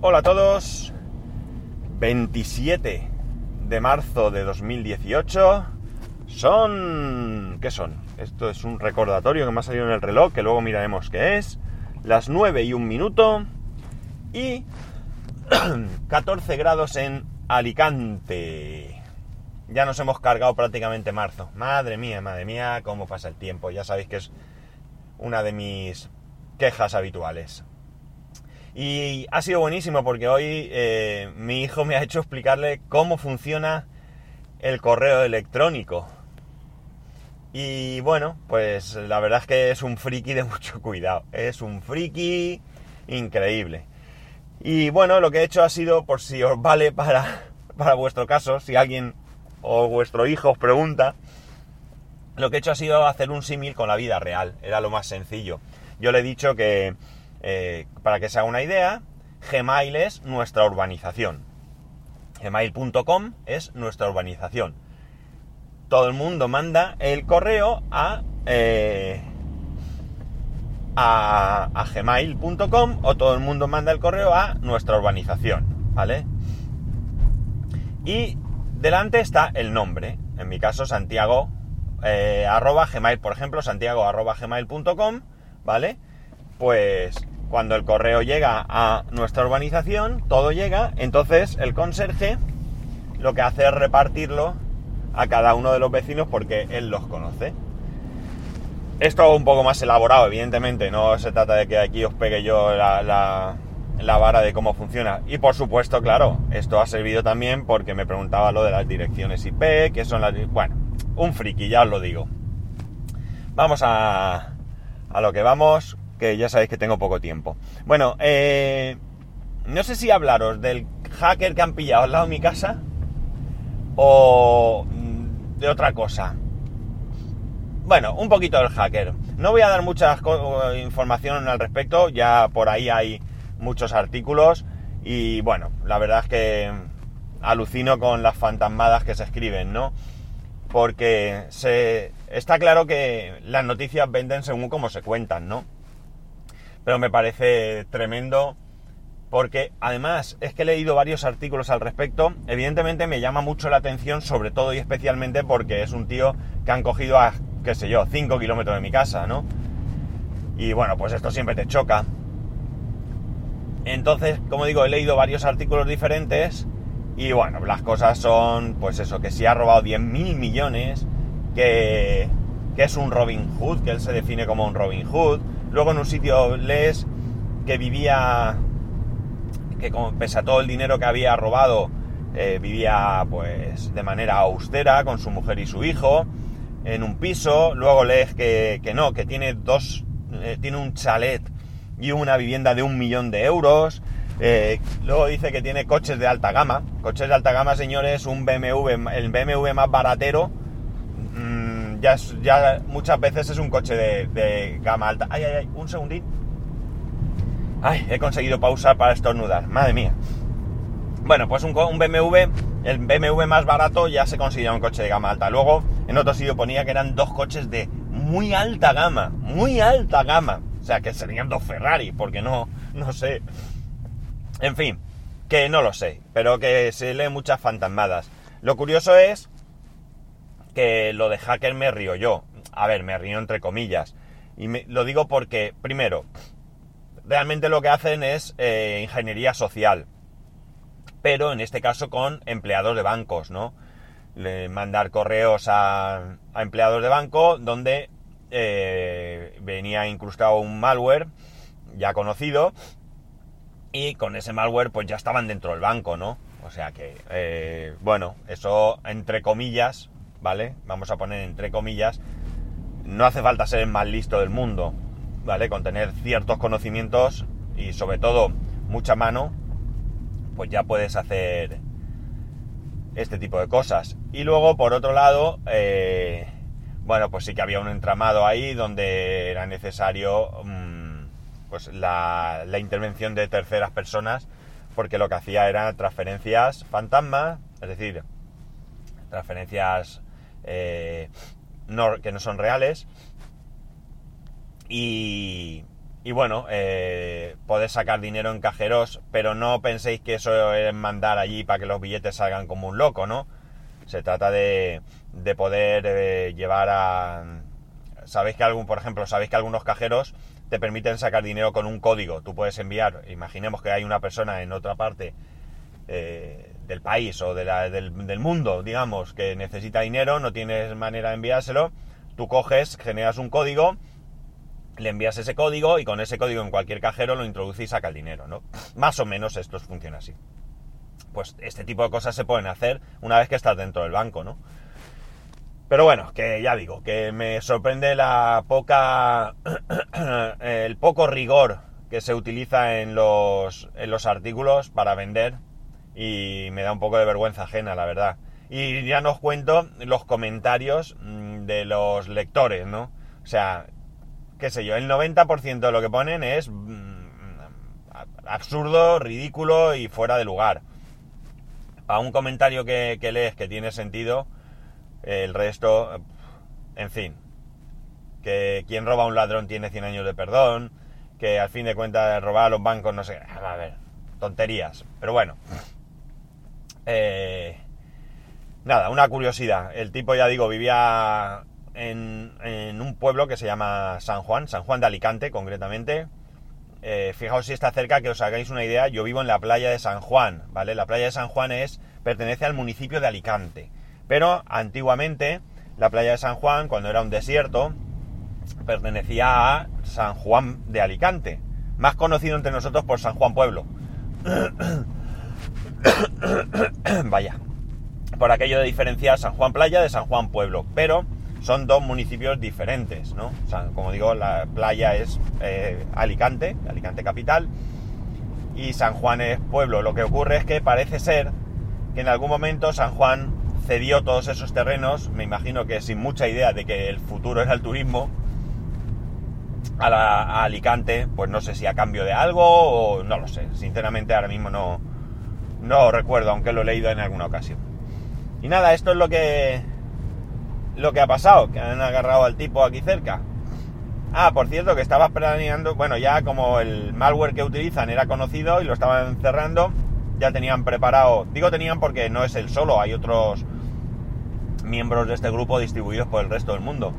Hola a todos. 27 de marzo de 2018. Son... ¿Qué son? Esto es un recordatorio que me ha salido en el reloj, que luego miraremos qué es. Las 9 y un minuto. Y 14 grados en Alicante. Ya nos hemos cargado prácticamente marzo. Madre mía, madre mía, cómo pasa el tiempo. Ya sabéis que es una de mis quejas habituales. Y ha sido buenísimo porque hoy eh, mi hijo me ha hecho explicarle cómo funciona el correo electrónico. Y bueno, pues la verdad es que es un friki de mucho cuidado. Es un friki increíble. Y bueno, lo que he hecho ha sido, por si os vale para, para vuestro caso, si alguien o vuestro hijo os pregunta, lo que he hecho ha sido hacer un símil con la vida real. Era lo más sencillo. Yo le he dicho que, eh, para que se haga una idea, Gmail es nuestra urbanización. Gmail.com es nuestra urbanización. Todo el mundo manda el correo a, eh, gmail.com o todo el mundo manda el correo a nuestra urbanización, ¿vale? Y delante está el nombre. En mi caso, Santiago eh, arroba gmail, por ejemplo, santiago arroba gmail.com, ¿vale? Pues cuando el correo llega a nuestra urbanización, todo llega, entonces el conserje lo que hace es repartirlo a cada uno de los vecinos porque él los conoce. Esto un poco más elaborado, evidentemente, no se trata de que aquí os pegue yo la, la, vara de cómo funciona. Y por supuesto, claro, esto ha servido también porque me preguntaba lo de las direcciones IP, que son las... Bueno, un friki, ya os lo digo. Vamos a, a lo que vamos, que ya sabéis que tengo poco tiempo. Bueno, eh, no sé si hablaros del hacker que han pillado al lado de mi casa o de otra cosa. Bueno, un poquito del hacker. No voy a dar mucha información al respecto, ya por ahí hay muchos artículos y bueno, la verdad es que alucino con las fantasmadas que se escriben, ¿no? Porque se, está claro que las noticias venden según cómo se cuentan, ¿no? Pero me parece tremendo porque además es que he leído varios artículos al respecto. Evidentemente me llama mucho la atención, sobre todo y especialmente porque es un tío que han cogido a, qué sé yo, 5 kilómetros de mi casa, ¿no? Y bueno, pues esto siempre te choca. Entonces, como digo, he leído varios artículos diferentes y bueno, las cosas son, pues eso, que si ha robado 10.000 millones, que, que es un Robin Hood, que él se define como un Robin Hood. Luego en un sitio lees que vivía, que como, pese a todo el dinero que había robado, eh, vivía pues de manera austera con su mujer y su hijo en un piso. Luego lees que, que no, que tiene dos, eh, tiene un chalet y una vivienda de un millón de euros. Eh, luego dice que tiene coches de alta gama. Coches de alta gama, señores, un BMW, el BMW más baratero, ya, muchas veces es un coche de, gama alta. Ay, ay, ay, un segundín. Ay, he conseguido pausar para estornudar, madre mía. Bueno, pues un, BMW, el BMW más barato ya se considera un coche de gama alta. Luego, en otro sitio ponía que eran dos coches de muy alta gama, muy alta gama. O sea, que serían dos Ferrari, porque no, no sé. En fin, que no lo sé, pero que se lee muchas fantasmadas. Lo curioso es que lo de hacker me río yo. A ver, me río entre comillas. Y me, lo digo porque, primero, realmente lo que hacen es eh, ingeniería social. Pero en este caso con empleados de bancos, ¿no? Mandar correos a, a empleados de banco donde eh, venía incrustado un malware ya conocido y con ese malware pues ya estaban dentro del banco, ¿no? O sea que, eh, bueno, eso entre comillas, ¿vale? Vamos a poner entre comillas, no hace falta ser el más listo del mundo, ¿vale? Con tener ciertos conocimientos y sobre todo mucha mano, pues ya puedes hacer este tipo de cosas. Y luego, por otro lado, eh, bueno, pues sí que había un entramado ahí donde era necesario mmm, pues la, la, intervención de terceras personas porque lo que hacía eran transferencias fantasma, es decir, transferencias eh, no, que no son reales y, y bueno, eh, sacar dinero en cajeros, pero no penséis que eso es mandar allí para que los billetes salgan como un loco, ¿no? Se trata de, de poder eh, llevar a... Sabéis que algún, por ejemplo, sabéis que algunos cajeros te permiten sacar dinero con un código. Tú puedes enviar, imaginemos que hay una persona en otra parte eh, del país o de la- del, mundo, digamos, que necesita dinero, no tienes manera de enviárselo, tú coges, generas un código, le envías ese código y con ese código en cualquier cajero lo introduce y saca el dinero, ¿no? Más o menos esto funciona así. Pues este tipo de cosas se pueden hacer una vez que estás dentro del banco, ¿no? Pero bueno, que ya digo, que me sorprende la poca. el poco rigor que se utiliza en los, en los artículos para vender y me da un poco de vergüenza ajena, la verdad. Y ya nos cuento los comentarios mm, de los lectores, ¿no? O sea, qué sé yo, el 90% de lo que ponen es mm, absurdo, ridículo y fuera de lugar. A un comentario que, lees que tiene sentido, el resto, en fin, que quien roba a un ladrón tiene 100 años de perdón, que al fin de cuentas robar a los bancos, no sé, a ver, tonterías. Pero bueno, eh, nada, una curiosidad. El tipo, ya digo, vivía en, un pueblo que se llama San Juan, San Juan de Alicante concretamente. Eh, fijaos si está cerca, que os hagáis una idea, yo vivo en la playa de San Juan, ¿vale? La playa de San Juan es, pertenece al municipio de Alicante. Pero antiguamente, la playa de San Juan, cuando era un desierto, pertenecía a San Juan de Alicante, más conocido entre nosotros por San Juan Pueblo. Vaya, por aquello de diferenciar San Juan Playa de San Juan Pueblo, pero son dos municipios diferentes, ¿no? Como digo, la playa es eh, Alicante, Alicante capital, y San Juan es pueblo. Lo que ocurre es que parece ser que en algún momento San Juan cedió todos esos terrenos, me imagino que sin mucha idea de que el futuro era el turismo, a, la, a Alicante, pues no sé si a cambio de algo o no lo sé. Sinceramente ahora mismo no, no recuerdo, aunque lo he leído en alguna ocasión. Y nada, esto es lo que lo que ha pasado, que han agarrado al tipo aquí cerca. Ah, por cierto, que estaba planeando, bueno, ya como el malware que utilizan era conocido y lo estaban cerrando, ya tenían preparado, digo tenían porque no es el solo, hay otros miembros de este grupo distribuidos por el resto del mundo.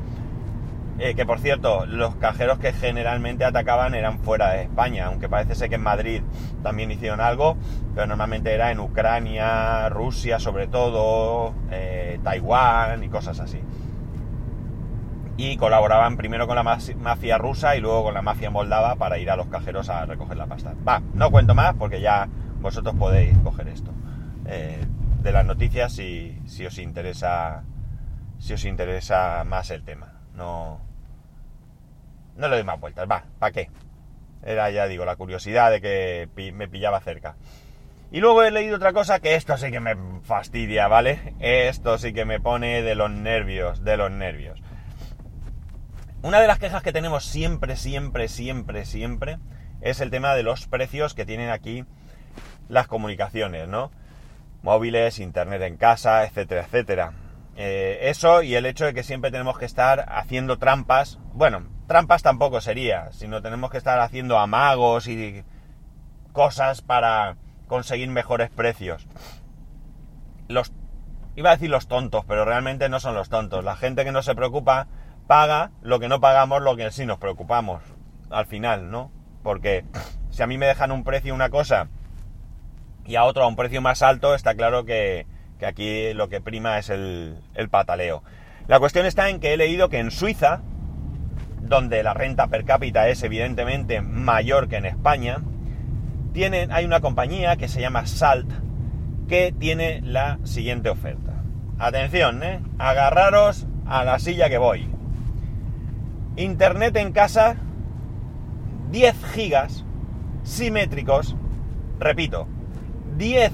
Eh, que por cierto, los cajeros que generalmente atacaban eran fuera de España, aunque parece ser que en Madrid también hicieron algo, pero normalmente era en Ucrania, Rusia sobre todo, eh, Taiwán y cosas así. Y colaboraban primero con la mafia rusa y luego con la mafia moldava para ir a los cajeros a recoger la pasta. Va, no cuento más porque ya vosotros podéis coger esto. Eh, de las noticias si, si os interesa si os interesa más el tema. No, no le doy más vueltas, va, ¿para qué? Era, ya digo, la curiosidad de que me pillaba cerca. Y luego he leído otra cosa que esto sí que me fastidia, ¿vale? Esto sí que me pone de los nervios, de los nervios. Una de las quejas que tenemos siempre, siempre, siempre, siempre es el tema de los precios que tienen aquí las comunicaciones, ¿no? Móviles, internet en casa, etcétera, etcétera. Eh, eso y el hecho de que siempre tenemos que estar haciendo trampas. Bueno, trampas tampoco sería, sino tenemos que estar haciendo amagos y cosas para conseguir mejores precios. Los iba a decir los tontos, pero realmente no son los tontos. La gente que no se preocupa paga lo que no pagamos, lo que sí nos preocupamos al final, ¿no? Porque si a mí me dejan un precio una cosa y a otro a un precio más alto, está claro que, que aquí lo que prima es el, el, pataleo. La cuestión está en que he leído que en Suiza, donde la renta per cápita es evidentemente mayor que en España, tienen, hay una compañía que se llama Salt que tiene la siguiente oferta. Atención, ¿eh? agarraros a la silla que voy. Internet en casa, 10 gigas simétricos, repito, 10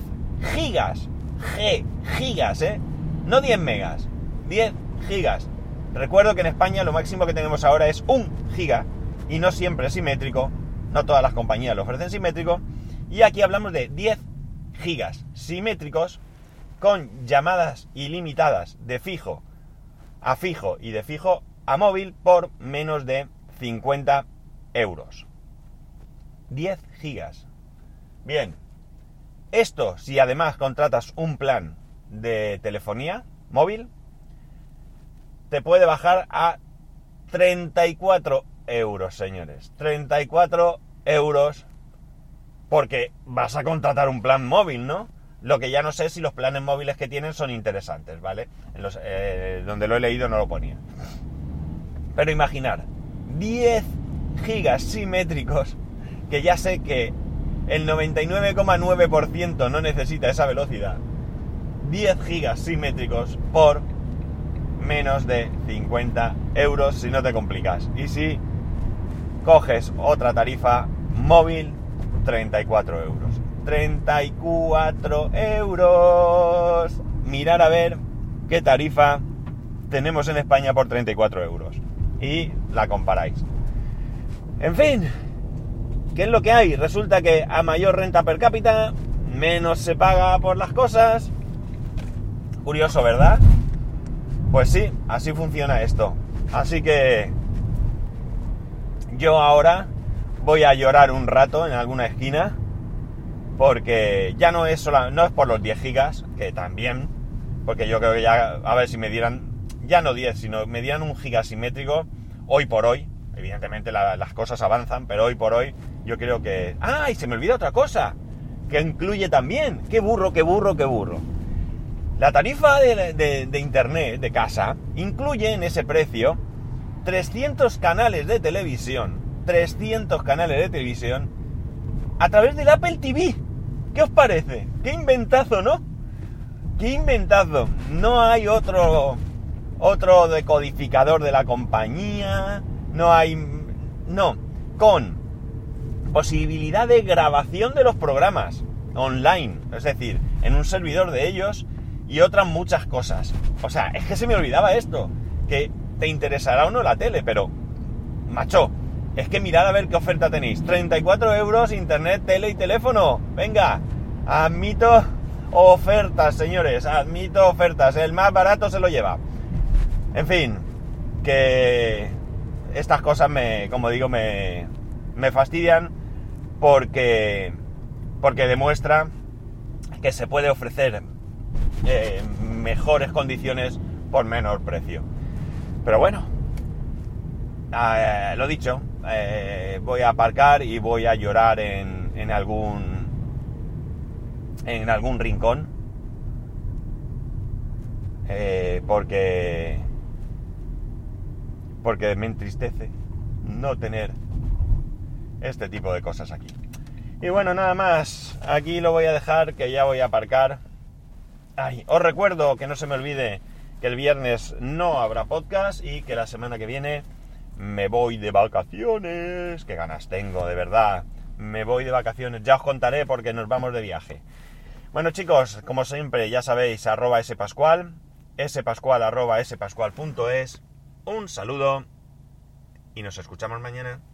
gigas, G, gigas, ¿eh? No 10 megas, 10 gigas. Recuerdo que en España lo máximo que tenemos ahora es 1 giga y no siempre es simétrico, no todas las compañías lo ofrecen simétrico, y aquí hablamos de 10 gigas simétricos con llamadas ilimitadas de fijo a fijo y de fijo a móvil por menos de 50 euros. 10 gigas. Bien, esto si además contratas un plan de telefonía móvil, te puede bajar a 34 euros, señores. 34 euros porque vas a contratar un plan móvil, ¿no? Lo que ya no sé si los planes móviles que tienen son interesantes, ¿vale? En los, eh, donde lo he leído no lo ponía. Pero imaginar, 10 gigas simétricos, que ya sé que el 99,9% no necesita esa velocidad. 10 gigas simétricos por menos de 50 euros si no te complicas. Y si coges otra tarifa móvil, 34 euros. 34 euros. Mirar a ver qué tarifa tenemos en España por 34 euros. Y la comparáis. En fin, ¿qué es lo que hay? Resulta que a mayor renta per cápita, menos se paga por las cosas. Curioso, ¿verdad? Pues sí, así funciona esto. Así que yo ahora voy a llorar un rato en alguna esquina porque ya no es solo, no es por los 10 gigas, que también, porque yo creo que ya, a ver si me dieran, ya no 10, sino me dieran un giga simétrico, hoy por hoy, evidentemente las cosas avanzan, pero hoy por hoy yo creo que... ¡Ah! Y se me olvida otra cosa, que incluye también, qué burro, qué burro, qué burro. La tarifa de, de internet de casa incluye en ese precio 300 canales de televisión, 300 canales de televisión a través del Apple TV. ¿Qué os parece? ¡Qué inventazo, ¿no? ¡Qué inventazo! No hay otro otro decodificador de la compañía, no hay no, con posibilidad de grabación de los programas online, es decir, en un servidor de ellos y otras muchas cosas. O sea, es que se me olvidaba esto, que te interesará o no la tele, pero macho, es que mirad a ver qué oferta tenéis. 34 euros, internet, tele y teléfono. Venga, admito ofertas, señores. Admito ofertas. El más barato se lo lleva. En fin, que estas cosas me, como digo, me, me fastidian porque, porque demuestra que se puede ofrecer eh, mejores condiciones por menor precio. Pero bueno, eh, lo dicho, eh, voy a aparcar y voy a llorar en, en algún en algún rincón porque porque me entristece no tener este tipo de cosas aquí y bueno nada más aquí lo voy a dejar que ya voy a aparcar Ay, os recuerdo que no se me olvide que el viernes no habrá podcast y que la semana que viene me voy de vacaciones. Qué ganas tengo, de verdad. Me voy de vacaciones. Ya os contaré porque nos vamos de viaje. Bueno chicos, como siempre, ya sabéis, arroba spascual, spascual arroba spascual.es. Un saludo y nos escuchamos mañana.